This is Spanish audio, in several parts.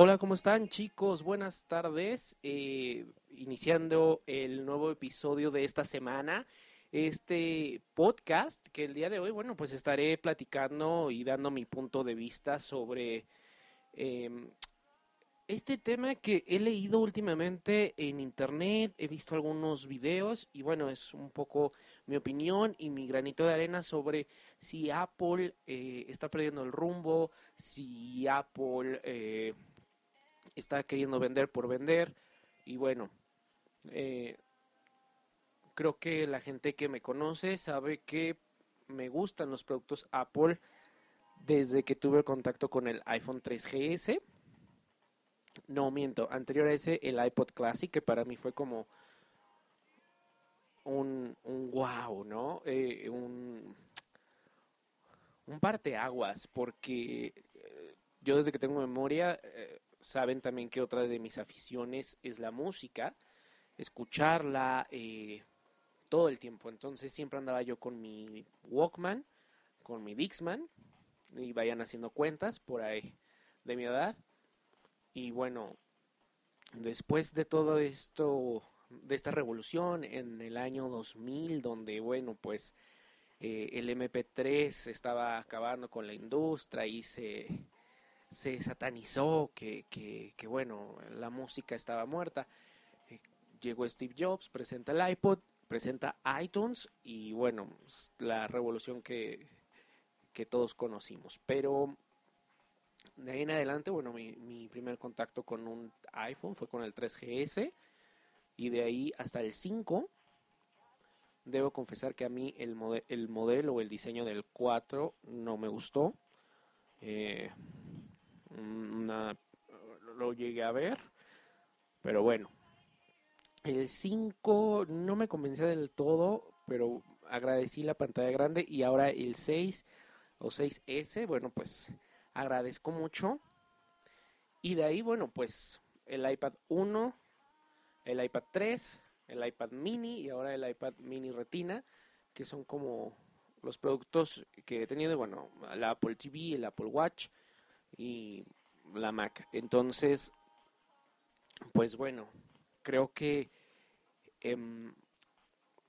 Hola, ¿cómo están chicos? Buenas tardes. Eh, iniciando el nuevo episodio de esta semana. Este podcast que el día de hoy, bueno, pues estaré platicando y dando mi punto de vista sobre em, este tema que he leído últimamente en internet, he visto algunos videos y bueno, es un poco mi opinión y mi granito de arena sobre si Apple eh, está perdiendo el rumbo, si Apple eh, está queriendo vender por vender y bueno, eh, creo que la gente que me conoce sabe que me gustan los productos Apple desde que tuve contacto con el iPhone 3GS. No miento, anterior a ese el iPod Classic, que para mí fue como un, un wow, ¿no? Eh, un, un parteaguas, porque eh, yo desde que tengo memoria, eh, saben también que otra de mis aficiones es la música, escucharla eh, todo el tiempo. Entonces siempre andaba yo con mi Walkman, con mi Dixman, y vayan haciendo cuentas por ahí de mi edad. Y bueno, después de todo esto, de esta revolución en el año 2000, donde bueno, pues eh, el MP3 estaba acabando con la industria y se, se satanizó que, que, bueno, la música estaba muerta. Eh, llegó Steve Jobs, presenta el iPod, presenta iTunes y bueno, la revolución que, que todos conocimos. Pero de ahí en adelante, bueno, mi, mi primer contacto con un iPhone fue con el 3GS y de ahí hasta el 5 debo confesar que a mí el, mode el modelo o el diseño del 4 no me gustó. Eh, una, lo llegué a ver, pero bueno. El 5 no me convencía del todo, pero agradecí la pantalla grande y ahora el 6 o 6S, bueno, pues agradezco mucho. Y de ahí, bueno, pues el iPad 1, el iPad 3, el iPad mini y ahora el iPad mini retina, que son como los productos que he tenido, bueno, la Apple TV, el Apple Watch y la Mac. Entonces, pues bueno, creo que eh,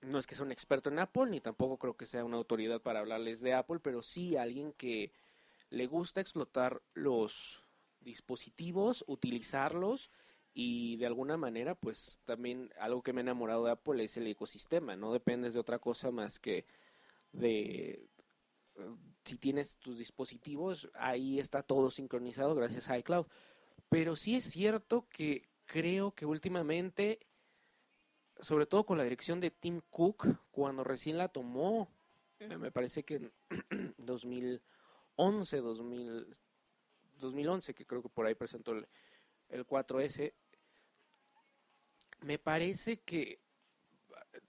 no es que sea un experto en Apple, ni tampoco creo que sea una autoridad para hablarles de Apple, pero sí alguien que le gusta explotar los dispositivos, utilizarlos y de alguna manera pues también algo que me ha enamorado de Apple es el ecosistema, no dependes de otra cosa más que de si tienes tus dispositivos, ahí está todo sincronizado gracias a iCloud. Pero sí es cierto que creo que últimamente, sobre todo con la dirección de Tim Cook, cuando recién la tomó, me parece que en 2011, 2000, 2011, que creo que por ahí presentó el, el 4S, me parece que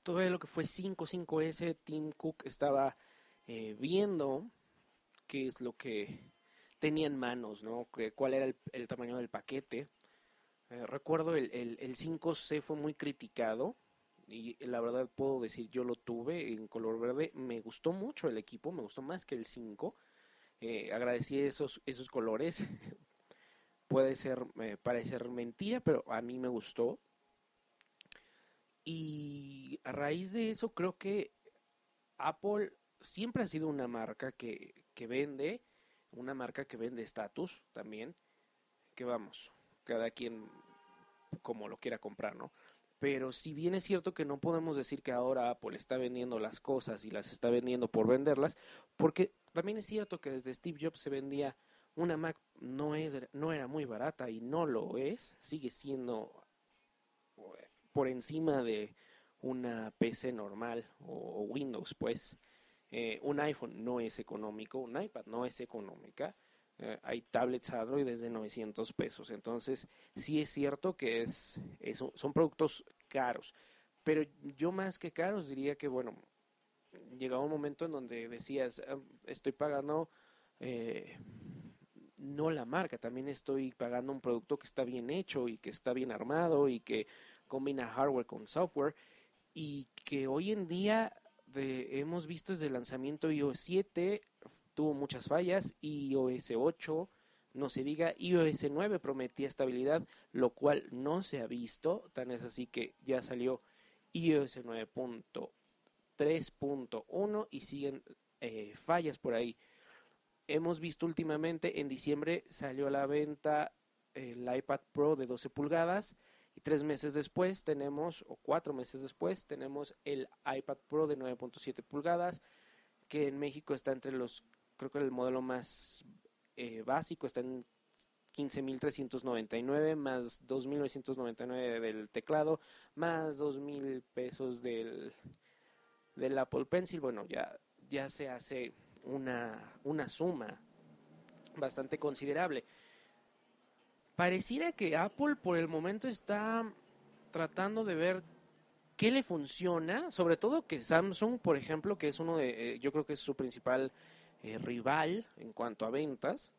todo lo que fue 5, 5S, Tim Cook estaba eh, viendo qué es lo que tenía en manos, ¿no? Cuál era el, el, tamaño del paquete. Eh, recuerdo el, el, el 5C fue muy criticado y la verdad puedo decir yo lo tuve en color verde. Me gustó mucho el equipo, me gustó más que el 5. Eh, agradecí esos, esos colores. Puede ser, eh, parecer mentira, pero a mí me gustó. Y a raíz de eso creo que Apple siempre ha sido una marca que, que vende, una marca que vende estatus también, que vamos, cada quien como lo quiera comprar, ¿no? Pero si bien es cierto que no podemos decir que ahora Apple está vendiendo las cosas y las está vendiendo por venderlas, porque también es cierto que desde Steve Jobs se vendía una Mac no es no era muy barata y no lo es, sigue siendo por encima de una PC normal o, Windows, pues. Eh, un iPhone no es económico, un iPad no es económica. Eh, hay tablets Android desde 900 pesos. Entonces, sí es cierto que es, es, son productos caros. Pero yo más que caros diría que, bueno, llegaba un momento en donde decías, ah, estoy pagando eh, no la marca, también estoy pagando un producto que está bien hecho y que está bien armado y que combina hardware con software y que hoy en día de- hemos visto desde el lanzamiento iOS 7 tuvo muchas fallas, iOS 8, no se diga, iOS 9 prometía estabilidad, lo cual no se ha visto, tan es así que ya salió iOS 9.3.1 y siguen eh, fallas por ahí. Hemos visto últimamente, en diciembre salió a la venta el iPad Pro de 12 pulgadas y tres meses después tenemos, o cuatro meses después, tenemos el iPad Pro de 9.7 pulgadas, que en México está entre los, creo que el modelo más eh, básico está en 15.399 más 2.999 del teclado más 2.000 pesos del, del Apple Pencil. Bueno, ya, ya se hace una, una suma bastante considerable. Pareciera que Apple por el momento está tratando de ver qué le funciona, sobre todo que Samsung, por ejemplo, que es uno de, eh, yo creo que es su principal eh, rival en cuanto a ventas,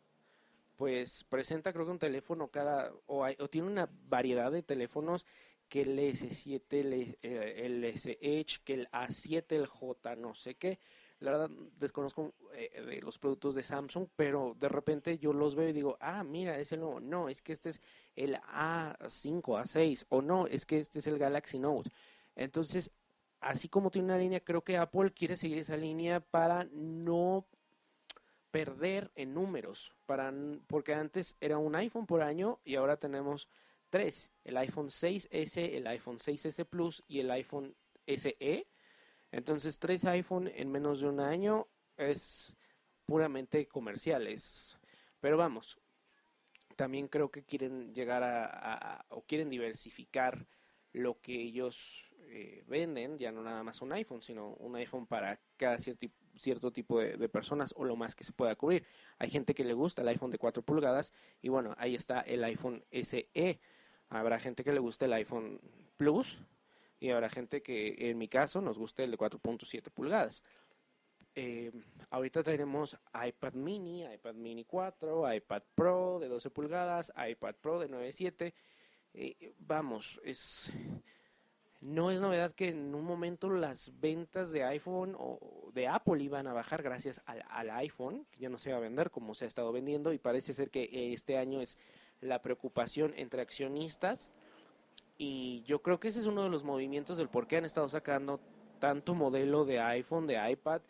pues presenta creo que un teléfono cada, o, hay- o tiene una variedad de teléfonos que el S7, el, eh, el S Edge, que el A7, el J, no sé qué. La verdad desconozco eh, de los productos de Samsung, pero de repente yo los veo y digo, ah, mira, es el nuevo. No, es que este es el A5, A6, o no, es que este es el Galaxy Note. Entonces, así como tiene una línea, creo que Apple quiere seguir esa línea para no perder en números, para, porque antes era un iPhone por año y ahora tenemos tres, el iPhone 6S, el iPhone 6S Plus y el iPhone SE. Entonces, tres iPhone en menos de un año es puramente comerciales. Pero vamos, también creo que quieren llegar a, o quieren diversificar lo que ellos eh, venden, ya no nada más un iPhone, sino un iPhone para cada cierto, cierto tipo de, de personas o lo más que se pueda cubrir. Hay gente que le gusta el iPhone de 4 pulgadas y bueno, ahí está el iPhone SE. Habrá gente que le guste el iPhone Plus y habrá gente que en mi caso nos guste el de 4.7 pulgadas. Eh, ahorita tenemos iPad mini, iPad mini 4, iPad Pro de 12 pulgadas, iPad Pro de 9.7. Eh, vamos, es no es novedad que en un momento las ventas de iPhone o de Apple iban a bajar gracias al, al iPhone, que ya no se iba a vender como se ha estado vendiendo y parece ser que este año es la preocupación entre accionistas y yo creo que ese es uno de los movimientos del por qué han estado sacando tanto modelo de iPhone, de iPad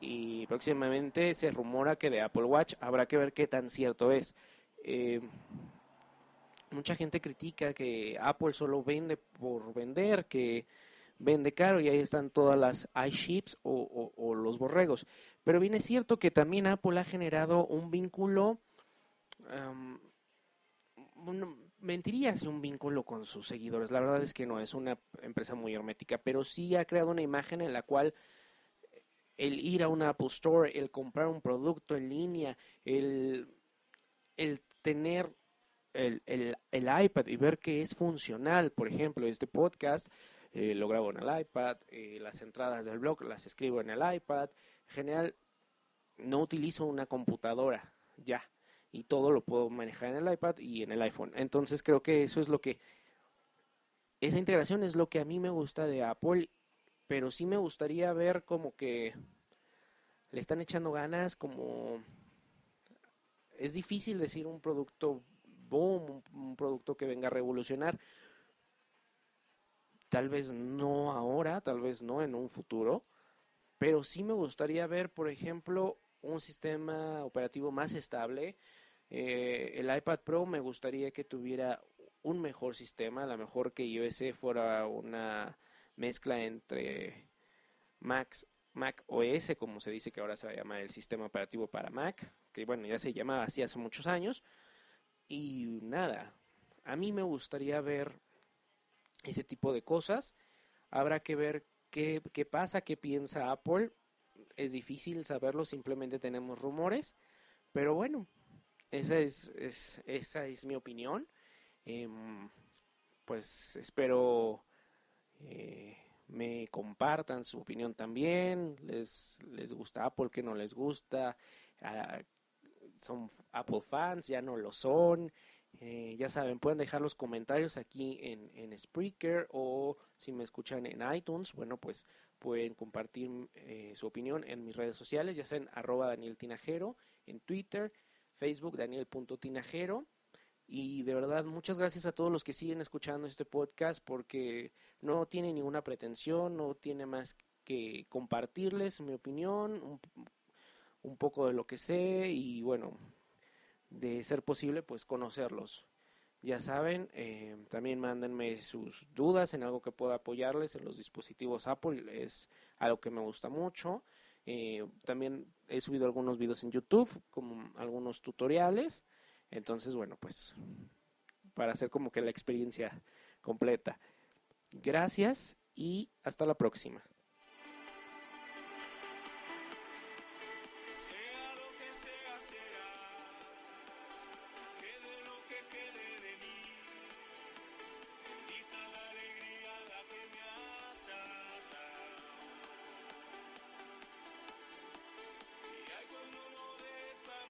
y próximamente se rumora que de Apple Watch habrá que ver qué tan cierto es. Eh, mucha gente critica que Apple solo vende por vender, que vende caro y ahí están todas las iShips o, o, los borregos. Pero bien es cierto que también Apple ha generado un vínculo, um, mentiría si un vínculo con sus seguidores. La verdad es que no, es una empresa muy hermética, pero sí ha creado una imagen en la cual el ir a una Apple Store, el comprar un producto en línea, el, el tener el, el, el, iPad y ver que es funcional. Por ejemplo, este podcast eh, lo grabo en el iPad, eh, las entradas del blog las escribo en el iPad. En general, no utilizo una computadora ya y todo lo puedo manejar en el iPad y en el iPhone. Entonces creo que eso es lo que, esa integración es lo que a mí me gusta de Apple, pero sí me gustaría ver como que le están echando ganas, como es difícil decir un producto boom, un, producto que venga a revolucionar. Tal vez no ahora, tal vez no en un futuro, pero sí me gustaría ver, por ejemplo, un sistema operativo más estable. Eh, el iPad Pro me gustaría que tuviera un mejor sistema, a lo mejor que iOS fuera una mezcla entre Mac, Mac OS, como se dice que ahora se va a llamar el sistema operativo para Mac, que bueno, ya se llamaba así hace muchos años. Y nada, a mí me gustaría ver ese tipo de cosas. Habrá que ver qué, qué pasa, qué piensa Apple. Es difícil saberlo, simplemente tenemos rumores. Pero bueno, esa es, es esa es mi opinión. Eh, pues espero eh, me compartan su opinión también. Les, les gusta Apple, que no les gusta. Uh, son Apple fans, ya no lo son. Eh, ya saben, pueden dejar los comentarios aquí en, en Spreaker o si me escuchan en iTunes, bueno, pues pueden compartir eh, su opinión en mis redes sociales, ya saben, arroba Daniel Tinajero, en Twitter, Facebook, Daniel.tinajero. Y de verdad, muchas gracias a todos los que siguen escuchando este podcast porque no tiene ninguna pretensión, no tiene más que compartirles mi opinión, un, poco de lo que sé y bueno, de ser posible, pues conocerlos. Ya saben, eh, también mándenme sus dudas en algo que pueda apoyarles en los dispositivos Apple, es algo que me gusta mucho. Eh, también he subido algunos videos en YouTube, como algunos tutoriales. Entonces, bueno, pues para hacer como que la experiencia completa. Gracias y hasta la próxima.